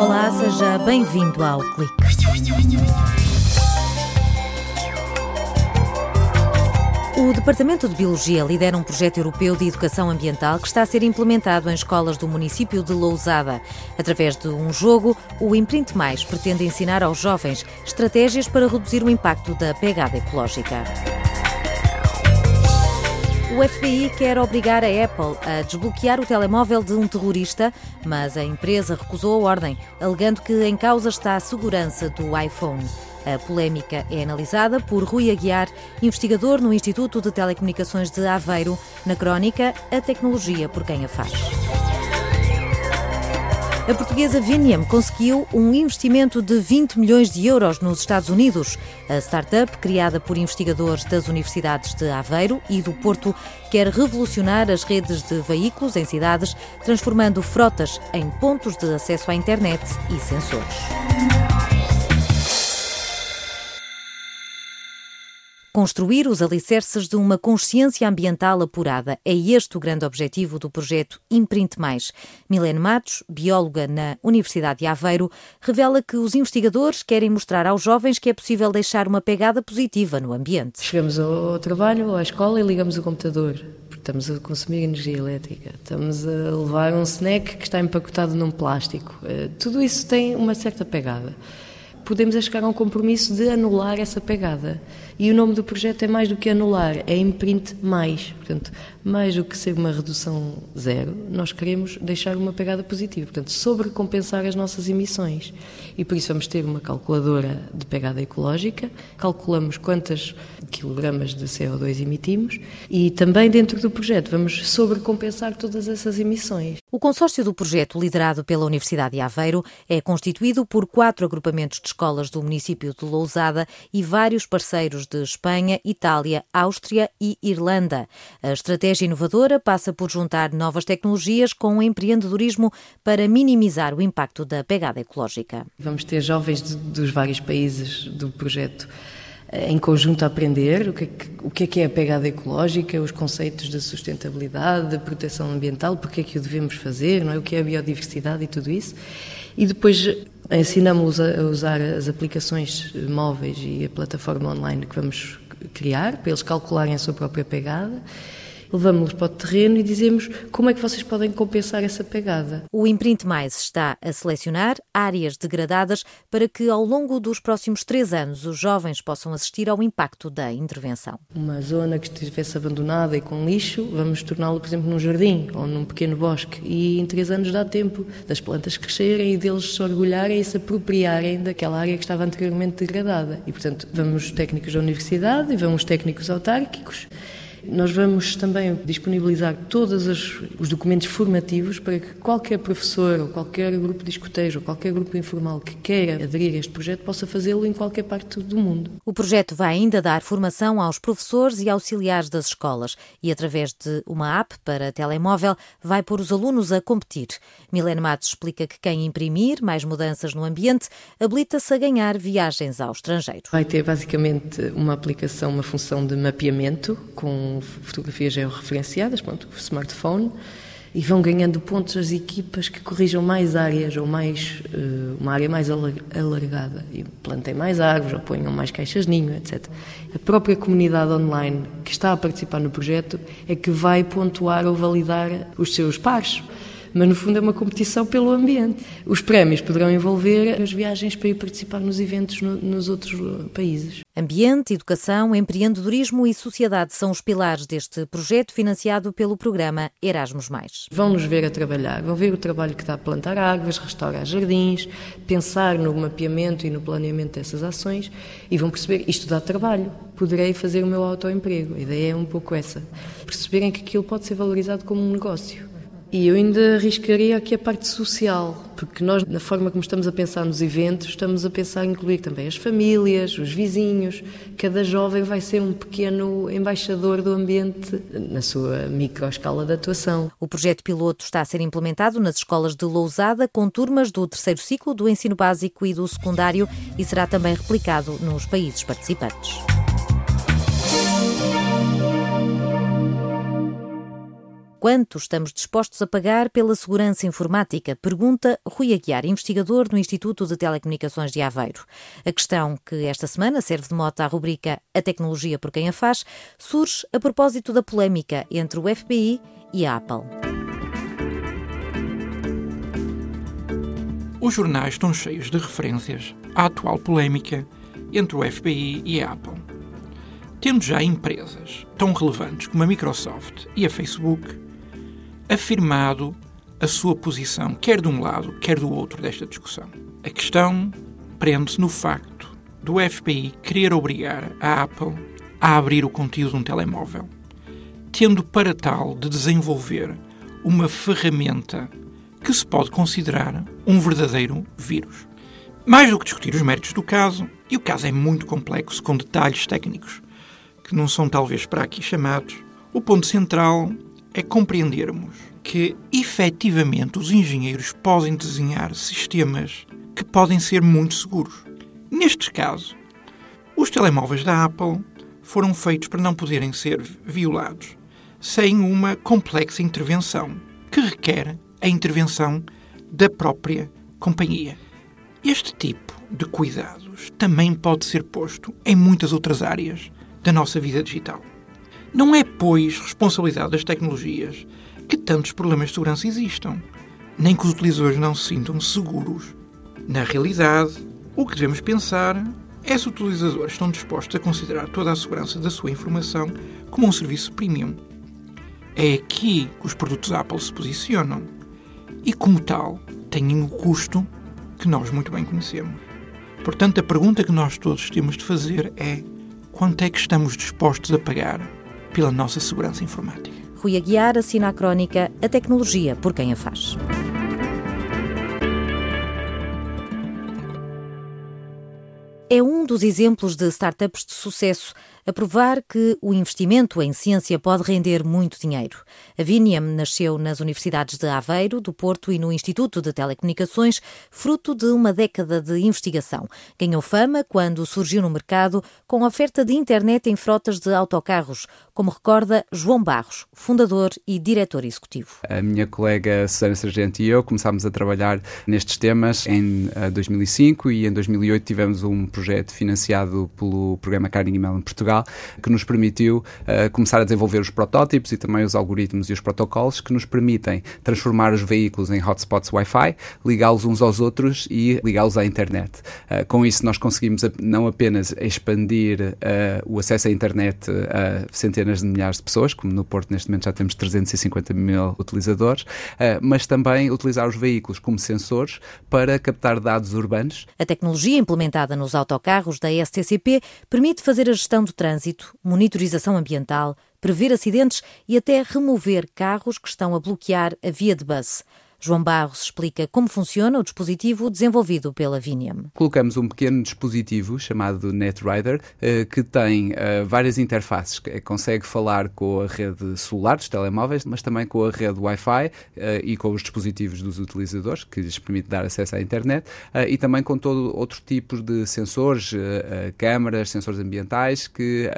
Olá, seja bem-vindo ao Clique. O Departamento de Biologia lidera um projeto europeu de educação ambiental que está a ser implementado em escolas do município de Lousada. Através de um jogo, o Imprint Mais pretende ensinar aos jovens estratégias para reduzir o impacto da pegada ecológica. O FBI quer obrigar a Apple a desbloquear o telemóvel de um terrorista, mas a empresa recusou a ordem, alegando que em causa está a segurança do iPhone. A polémica é analisada por Rui Aguiar, investigador no Instituto de Telecomunicações de Aveiro, na crónica A Tecnologia por quem a faz. A portuguesa Viniam conseguiu um investimento de 20 milhões de euros nos Estados Unidos. A startup, criada por investigadores das universidades de Aveiro e do Porto, quer revolucionar as redes de veículos em cidades, transformando frotas em pontos de acesso à internet e sensores. Construir os alicerces de uma consciência ambiental apurada é este o grande objetivo do projeto Imprint Mais. Milene Matos, bióloga na Universidade de Aveiro, revela que os investigadores querem mostrar aos jovens que é possível deixar uma pegada positiva no ambiente. Chegamos ao trabalho, à escola e ligamos o computador estamos a consumir energia elétrica, estamos a levar um snack que está empacotado num plástico. Eh, tudo isso tem uma certa pegada podemos chegar a um compromisso de anular essa pegada. E o nome do projeto é mais do que anular, é imprint mais. Portanto, mais do que ser uma redução zero, nós queremos deixar uma pegada positiva. Portanto, sobrecompensar as nossas emissões. E por isso vamos ter uma calculadora de pegada ecológica, calculamos quantas quilogramas de CO2 emitimos e também dentro do projeto vamos sobrecompensar todas essas emissões. O consórcio do projeto, liderado pela Universidade de Aveiro, é constituído por quatro agrupamentos de escolas do município de Lousada e vários parceiros de Espanha, Itália, Áustria e Irlanda. A estratégia inovadora passa por juntar novas tecnologias com o empreendedorismo para minimizar o impacto da pegada ecológica. Vamos ter jovens de, dos vários países do projeto eh, em conjunto a aprender é o que é que é a pegada ecológica, os conceitos de sustentabilidade, de proteção ambiental, porque é que o devemos fazer, não é? o que é a biodiversidade e tudo isso. E depois Ensinamos-los a usar as aplicações móveis e a plataforma online que vamos criar para eles calcularem a sua própria pegada levamos-los para o terreno e dizemos como é que vocês podem compensar essa pegada. O Imprint Mais está a selecionar áreas degradadas para que, ao longo dos próximos três anos, os jovens possam assistir ao impacto da intervenção. Uma zona que estivesse abandonada e com lixo, vamos torná-la, por exemplo, num jardim ou num pequeno bosque. E em três anos dá tempo das plantas crescerem e deles se orgulharem e se apropriarem daquela área que estava anteriormente degradada. E, portanto, vamos técnicos da universidade e vamos técnicos autárquicos nós vamos também disponibilizar todos os documentos formativos para que qualquer professor ou qualquer grupo de escotejo ou qualquer grupo informal que queira aderir a este projeto possa fazê-lo em qualquer parte do mundo. O projeto vai ainda dar formação aos professores e auxiliares das escolas e, através de uma app para telemóvel, vai pôr os alunos a competir. Milene Matos explica que quem imprimir mais mudanças no ambiente habilita-se a ganhar viagens ao estrangeiro. Vai ter basicamente uma aplicação, uma função de mapeamento com fotografias georreferenciadas, pronto, smartphone, e vão ganhando pontos as equipas que corrijam mais áreas ou mais uh, uma área mais alargada e plantem mais árvores ou ponham mais caixas ninho, etc. A própria comunidade online que está a participar no projeto é que vai pontuar ou validar os seus pares mas no fundo é uma competição pelo ambiente. Os prémios poderão envolver as viagens para ir participar nos eventos no, nos outros países. Ambiente, educação, empreendedorismo e sociedade são os pilares deste projeto financiado pelo programa Erasmus+. Vão nos ver a trabalhar, vão ver o trabalho que dá a plantar árvores, restaurar jardins, pensar no mapeamento e no planeamento dessas ações e vão perceber isto dá trabalho, poderei fazer o meu autoemprego. A ideia é um pouco essa, perceberem que aquilo pode ser valorizado como um negócio. E eu ainda arriscaria aqui a parte social, porque nós, na forma como estamos a pensar nos eventos, estamos a pensar em incluir também as famílias, os vizinhos. Cada jovem vai ser um pequeno embaixador do ambiente na sua microescala de atuação. O projeto piloto está a ser implementado nas escolas de Lousada, com turmas do terceiro ciclo do ensino básico e do secundário, e será também replicado nos países participantes. Quanto estamos dispostos a pagar pela segurança informática? Pergunta Rui Aguiar, investigador no Instituto de Telecomunicações de Aveiro. A questão que esta semana serve de mote à rubrica A Tecnologia por Quem a Faz surge a propósito da polémica entre o FBI e a Apple. Os jornais estão cheios de referências à atual polémica entre o FBI e a Apple. Tendo já empresas tão relevantes como a Microsoft e a Facebook afirmado a sua posição, quer de um lado, quer do outro, desta discussão. A questão prende-se no facto do FBI querer obrigar a Apple a abrir o conteúdo de um telemóvel, tendo para tal de desenvolver uma ferramenta que se pode considerar um verdadeiro vírus. Mais do que discutir os méritos do caso, e o caso é muito complexo, com detalhes técnicos que não são talvez para aqui chamados, o ponto central é compreendermos que efetivamente os engenheiros podem desenhar sistemas que podem ser muito seguros. Neste caso, os telemóveis da Apple foram feitos para não poderem ser violados sem uma complexa intervenção que requer a intervenção da própria companhia. Este tipo de cuidados também pode ser posto em muitas outras áreas da nossa vida digital. Não é, pois, responsabilidade das tecnologias que tantos problemas de segurança existam, nem que os utilizadores não se sintam seguros. Na realidade, o que devemos pensar é se os utilizadores estão dispostos a considerar toda a segurança da sua informação como um serviço premium. É aqui que os produtos Apple se posicionam e, como tal, têm um custo que nós muito bem conhecemos. Portanto, a pergunta que nós todos temos de fazer é: quanto é que estamos dispostos a pagar pela nossa segurança informática. Rui Aguiar assina a crónica A Tecnologia por quem a faz. É um dos exemplos de startups de sucesso a provar que o investimento em ciência pode render muito dinheiro. A Viniam nasceu nas universidades de Aveiro, do Porto e no Instituto de Telecomunicações, fruto de uma década de investigação. Ganhou fama quando surgiu no mercado com oferta de internet em frotas de autocarros, como recorda João Barros, fundador e diretor executivo. A minha colega Susana Sargento e eu começámos a trabalhar nestes temas em 2005 eh, e em 2008 tivemos um projeto financiado pelo programa Carnegie Mellon Portugal que nos permitiu uh, começar a desenvolver os protótipos e também os algoritmos e os protocolos que nos permitem transformar os veículos em hotspots Wi-Fi, ligá-los uns aos outros e ligá-los à internet. Uh, com isso, nós conseguimos não apenas expandir uh, o acesso à internet a centenas de milhares de pessoas, como no Porto neste momento já temos 350 mil utilizadores, mas também utilizar os veículos como sensores para captar dados urbanos. A tecnologia implementada nos autocarros da STCP permite fazer a gestão do trânsito trânsito, monitorização ambiental, prever acidentes e até remover carros que estão a bloquear a via de bus. João Barros explica como funciona o dispositivo desenvolvido pela Viniam. Colocamos um pequeno dispositivo chamado NetRider eh, que tem eh, várias interfaces. Consegue falar com a rede celular dos telemóveis, mas também com a rede Wi-Fi eh, e com os dispositivos dos utilizadores, que lhes permite dar acesso à internet, e também com todo outro tipo de sensores, câmaras, sensores ambientais, que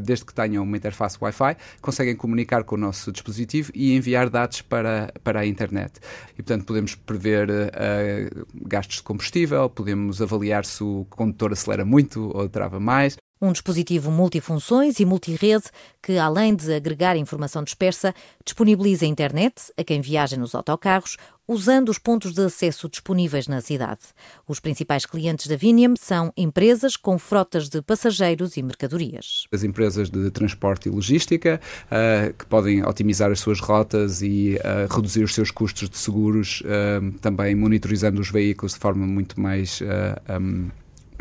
desde que tenham uma interface Wi-Fi, conseguem comunicar com o nosso dispositivo e enviar dados para, para a internet. E, portanto, podemos prever uh, gastos de combustível, podemos avaliar se o condutor acelera muito ou trava mais. Um dispositivo multifunções e multirede que, além de agregar informação dispersa, disponibiliza a internet a quem viaja nos autocarros, usando os pontos de acesso disponíveis na cidade. Os principais clientes da Viniam são empresas com frotas de passageiros e mercadorias. As empresas de transporte e logística, uh, que podem otimizar as suas rotas e uh, reduzir os seus custos de seguros, uh, também monitorizando os veículos de forma muito mais um,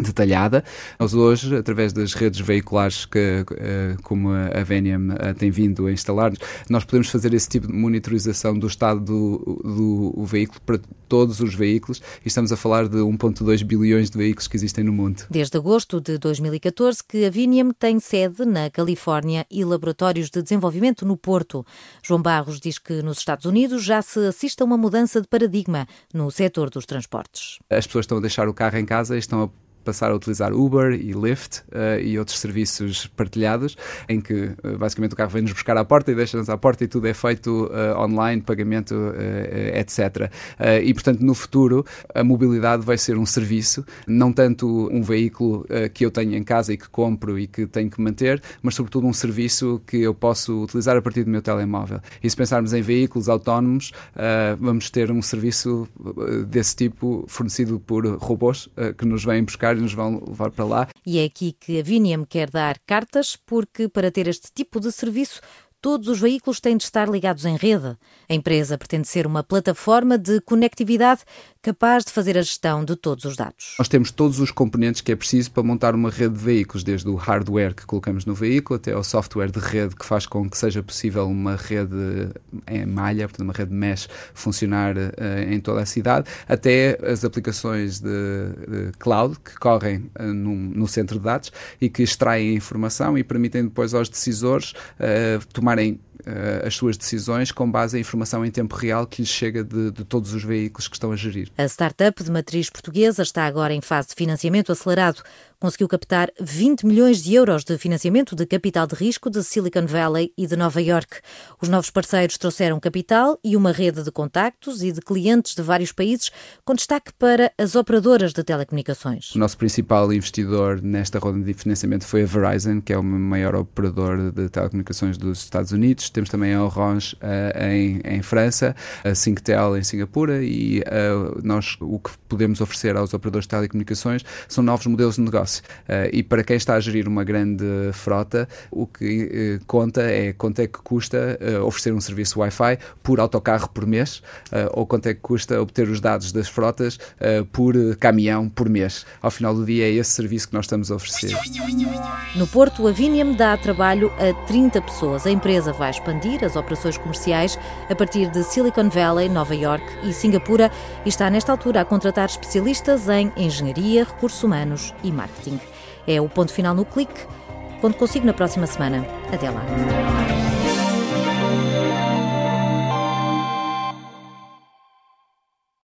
detalhada. Nós hoje, através das redes veiculares que, eh, como a Veniam eh, tem vindo a instalar, nós podemos fazer esse tipo de monitorização do estado do, do, veículo para todos os veículos e estamos a falar de 1.2 bilhões de veículos que existem no mundo. Desde agosto de 2014 que a Viniam tem sede na Califórnia e laboratórios de desenvolvimento no Porto. João Barros diz que nos Estados Unidos já se assiste a uma mudança de paradigma no setor dos transportes. As pessoas estão a deixar o carro em casa e estão a passar a utilizar Uber e Lyft uh, e outros serviços partilhados, em que uh, basicamente o carro vem-nos buscar à porta e deixa-nos à porta e tudo é feito uh, online, pagamento, etc. e, portanto, no futuro, a mobilidade vai ser um serviço, não tanto um veículo que eu tenho em casa e que compro e que tenho que manter, mas, sobretudo, um serviço que eu posso utilizar a partir do meu telemóvel. E se pensarmos em veículos autónomos, vamos ter um serviço desse tipo fornecido por robôs que nos vêm buscar nos vão levar para lá. E é aqui que a Viniam quer dar cartas, porque para ter este tipo de serviço todos os veículos têm de estar ligados em rede. A empresa pretende ser uma plataforma de conectividade capaz de fazer a gestão de todos os dados. Nós temos todos os componentes que é preciso para montar uma rede de veículos, desde o hardware que colocamos no veículo até ao software de rede que faz com que seja possível uma rede em malha, portanto uma rede mesh, funcionar uh, em toda a cidade, até as aplicações de, de cloud que correm uh, no centro de dados e que extraem informação e permitem depois aos decisores uh, tomar tomarem as suas decisões com base em informação em tempo real que lhes chega de, de, todos os veículos que estão a gerir. A startup de matriz portuguesa está agora em fase de financiamento acelerado conseguiu captar 20 milhões de euros de financiamento de capital de risco de Silicon Valley e de Nova York. Os novos parceiros trouxeram capital e uma rede de contactos e de clientes de vários países, com destaque para as operadoras de telecomunicações. O nosso principal investidor nesta roda de financiamento foi a Verizon, que é o maior operador de telecomunicações dos Estados Unidos. Temos também a Orange uh, em, em França, a Singtel em Singapura e uh, nós o que podemos oferecer aos operadores de telecomunicações são novos modelos de negócio Uh, e para quem está a gerir uma grande frota, o que uh, conta é quanto é que custa uh, oferecer um serviço Wi-Fi por autocarro por mês ou quanto é que custa obter os dados das frotas por caminhão por mês. Ao final do dia é esse serviço que nós estamos a oferecer. No Porto, a Viniam dá trabalho a 30 pessoas. A empresa vai expandir as operações comerciais a partir de Silicon Valley, Nova York e Singapura e está nesta altura a contratar especialistas em engenharia, recursos humanos e marketing marketing. É o ponto final no clique. Conto consigo na próxima semana. Até lá.